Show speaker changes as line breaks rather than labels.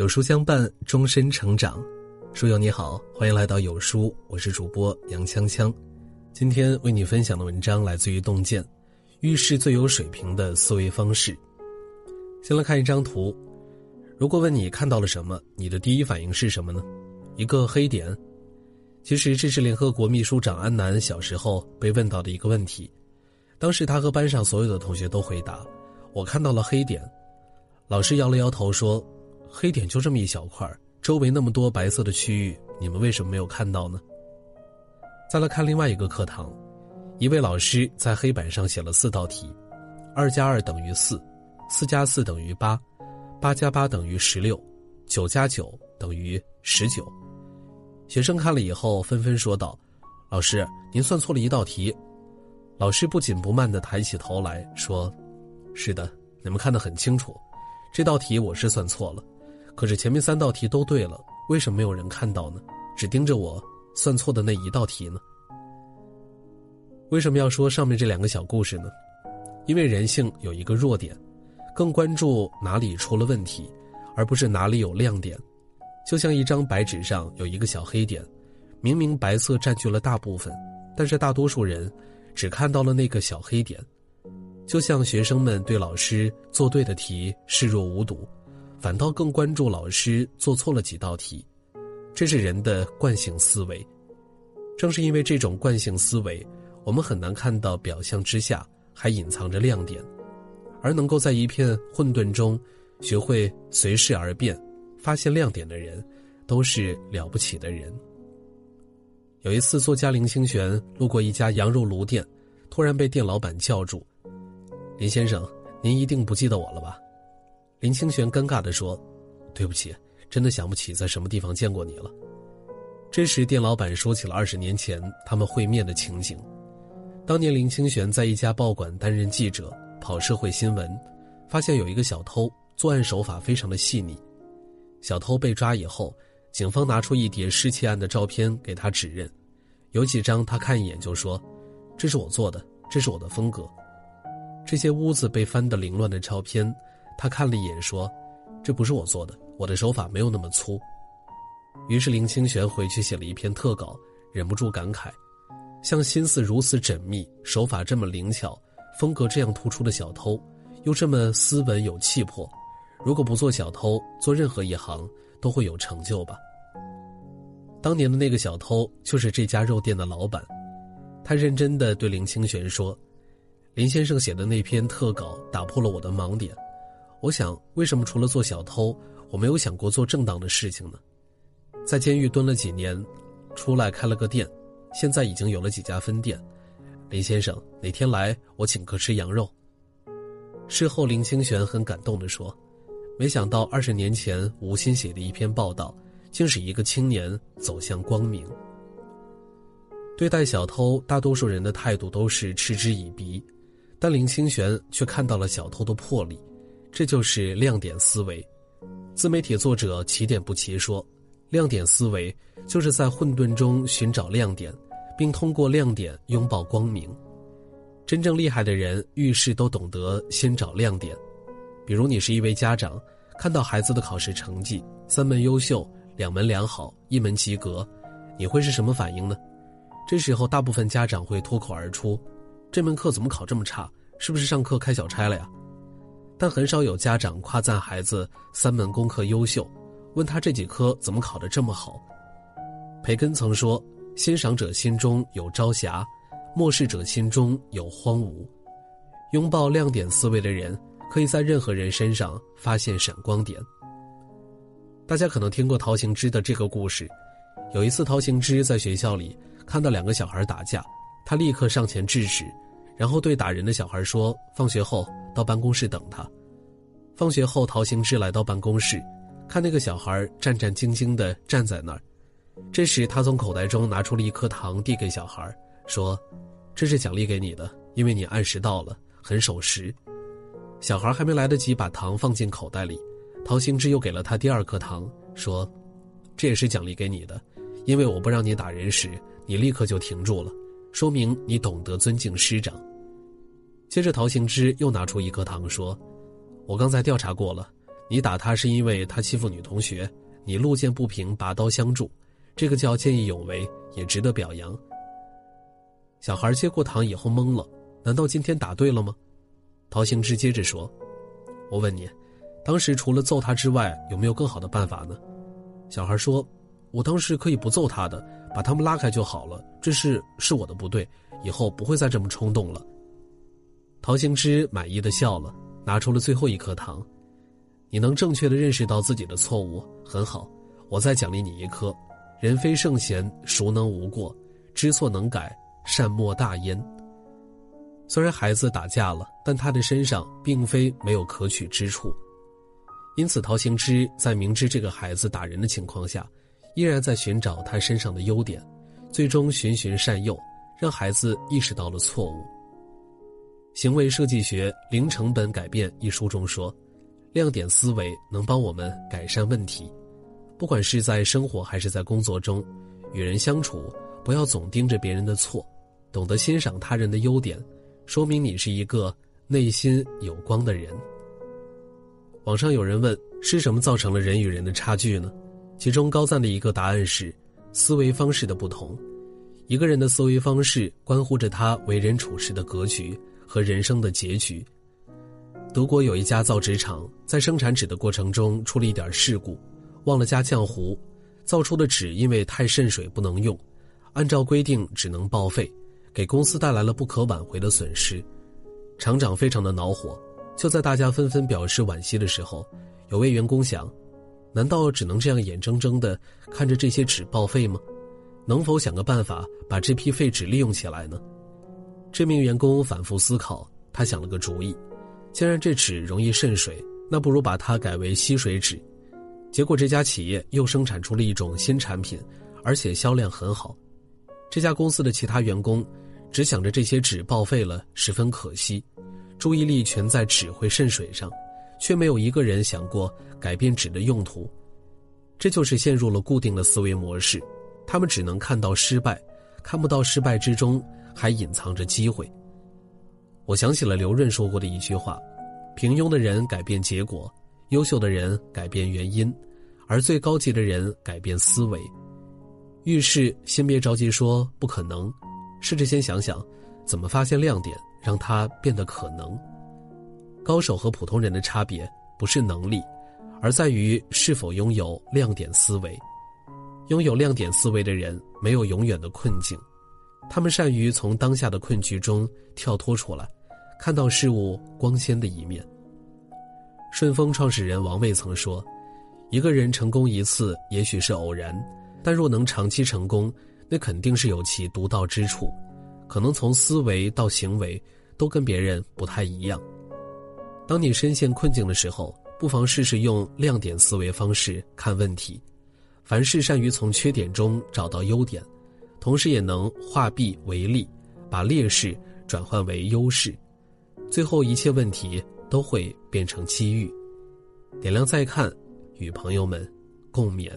有书相伴，终身成长。书友你好，欢迎来到有书，我是主播杨锵锵。今天为你分享的文章来自于洞见，遇事最有水平的思维方式。先来看一张图，如果问你看到了什么，你的第一反应是什么呢？一个黑点。其实这是联合国秘书长安南小时候被问到的一个问题，当时他和班上所有的同学都回答：“我看到了黑点。”老师摇了摇头说。黑点就这么一小块周围那么多白色的区域，你们为什么没有看到呢？再来看另外一个课堂，一位老师在黑板上写了四道题：二加二等于四，四加四等于八，八加八等于十六，九加九等于十九。学生看了以后纷纷说道：“老师，您算错了一道题。”老师不紧不慢地抬起头来说：“是的，你们看得很清楚，这道题我是算错了。”可是前面三道题都对了，为什么没有人看到呢？只盯着我算错的那一道题呢？为什么要说上面这两个小故事呢？因为人性有一个弱点，更关注哪里出了问题，而不是哪里有亮点。就像一张白纸上有一个小黑点，明明白色占据了大部分，但是大多数人只看到了那个小黑点。就像学生们对老师做对的题视若无睹。反倒更关注老师做错了几道题，这是人的惯性思维。正是因为这种惯性思维，我们很难看到表象之下还隐藏着亮点，而能够在一片混沌中学会随事而变、发现亮点的人，都是了不起的人。有一次，作家林清玄路过一家羊肉炉店，突然被店老板叫住：“林先生，您一定不记得我了吧？”林清玄尴尬地说：“对不起，真的想不起在什么地方见过你了。”这时，店老板说起了二十年前他们会面的情景。当年林清玄在一家报馆担任记者，跑社会新闻，发现有一个小偷作案手法非常的细腻。小偷被抓以后，警方拿出一叠失窃案的照片给他指认，有几张他看一眼就说：“这是我做的，这是我的风格。”这些屋子被翻得凌乱的照片。他看了一眼，说：“这不是我做的，我的手法没有那么粗。”于是林清玄回去写了一篇特稿，忍不住感慨：“像心思如此缜密、手法这么灵巧、风格这样突出的小偷，又这么斯文有气魄，如果不做小偷，做任何一行都会有成就吧。”当年的那个小偷就是这家肉店的老板，他认真的对林清玄说：“林先生写的那篇特稿打破了我的盲点。”我想，为什么除了做小偷，我没有想过做正当的事情呢？在监狱蹲了几年，出来开了个店，现在已经有了几家分店。林先生哪天来，我请客吃羊肉。事后，林清玄很感动地说：“没想到二十年前无心写的一篇报道，竟使一个青年走向光明。”对待小偷，大多数人的态度都是嗤之以鼻，但林清玄却看到了小偷的魄力。这就是亮点思维。自媒体作者起点不齐说：“亮点思维就是在混沌中寻找亮点，并通过亮点拥抱光明。真正厉害的人遇事都懂得先找亮点。比如，你是一位家长，看到孩子的考试成绩三门优秀，两门良好，一门及格，你会是什么反应呢？这时候，大部分家长会脱口而出：‘这门课怎么考这么差？是不是上课开小差了呀？’”但很少有家长夸赞孩子三门功课优秀，问他这几科怎么考得这么好。培根曾说：“欣赏者心中有朝霞，漠视者心中有荒芜。”拥抱亮点思维的人，可以在任何人身上发现闪光点。大家可能听过陶行知的这个故事。有一次，陶行知在学校里看到两个小孩打架，他立刻上前制止，然后对打人的小孩说：“放学后。”到办公室等他。放学后，陶行知来到办公室，看那个小孩战战兢兢地站在那儿。这时，他从口袋中拿出了一颗糖，递给小孩，说：“这是奖励给你的，因为你按时到了，很守时。”小孩还没来得及把糖放进口袋里，陶行知又给了他第二颗糖，说：“这也是奖励给你的，因为我不让你打人时，你立刻就停住了，说明你懂得尊敬师长。”接着，陶行知又拿出一颗糖，说：“我刚才调查过了，你打他是因为他欺负女同学，你路见不平拔刀相助，这个叫见义勇为，也值得表扬。小孩接过糖以后懵了，难道今天打对了吗？陶行知接着说：“我问你，当时除了揍他之外，有没有更好的办法呢？”小孩说：“我当时可以不揍他的，把他们拉开就好了。这事是我的不对，以后不会再这么冲动了。”陶行知满意的笑了，拿出了最后一颗糖。你能正确的认识到自己的错误，很好。我再奖励你一颗。人非圣贤，孰能无过？知错能改。善莫大焉。虽然孩子打架了，但他的身上并非没有可取之处，因此陶行知在明知这个孩子打人的情况下，依然在寻找他身上的优点，最终循循善诱，让孩子意识到了错误。《行为设计学零成本改变》一书中说，亮点思维能帮我们改善问题，不管是在生活还是在工作中，与人相处。不要总盯着别人的错，懂得欣赏他人的优点，说明你是一个内心有光的人。网上有人问：是什么造成了人与人的差距呢？其中高赞的一个答案是思维方式的不同。一个人的思维方式关乎着他为人处事的格局和人生的结局。德国有一家造纸厂在生产纸的过程中出了一点事故，忘了加浆糊，造出的纸因为太渗水不能用。按照规定只能报废，给公司带来了不可挽回的损失。厂长非常的恼火。就在大家纷纷表示惋惜的时候，有位员工想：难道只能这样眼睁睁的看着这些纸报废吗？能否想个办法把这批废纸利用起来呢？这名员工反复思考，他想了个主意：既然这纸容易渗水，那不如把它改为吸水纸。结果这家企业又生产出了一种新产品，而且销量很好。这家公司的其他员工只想着这些纸报废了，十分可惜，注意力全在纸会渗水上，却没有一个人想过改变纸的用途。这就是陷入了固定的思维模式，他们只能看到失败，看不到失败之中还隐藏着机会。我想起了刘润说过的一句话：平庸的人改变结果，优秀的人改变原因，而最高级的人改变思维。遇事先别着急说不可能，试着先想想，怎么发现亮点，让它变得可能。高手和普通人的差别不是能力，而在于是否拥有亮点思维。拥有亮点思维的人没有永远的困境，他们善于从当下的困局中跳脱出来，看到事物光鲜的一面。顺丰创始人王卫曾说：“一个人成功一次，也许是偶然。”但若能长期成功，那肯定是有其独到之处，可能从思维到行为都跟别人不太一样。当你深陷困境的时候，不妨试试用亮点思维方式看问题。凡事善于从缺点中找到优点，同时也能化弊为利，把劣势转换为优势，最后一切问题都会变成机遇。点亮再看，与朋友们共勉。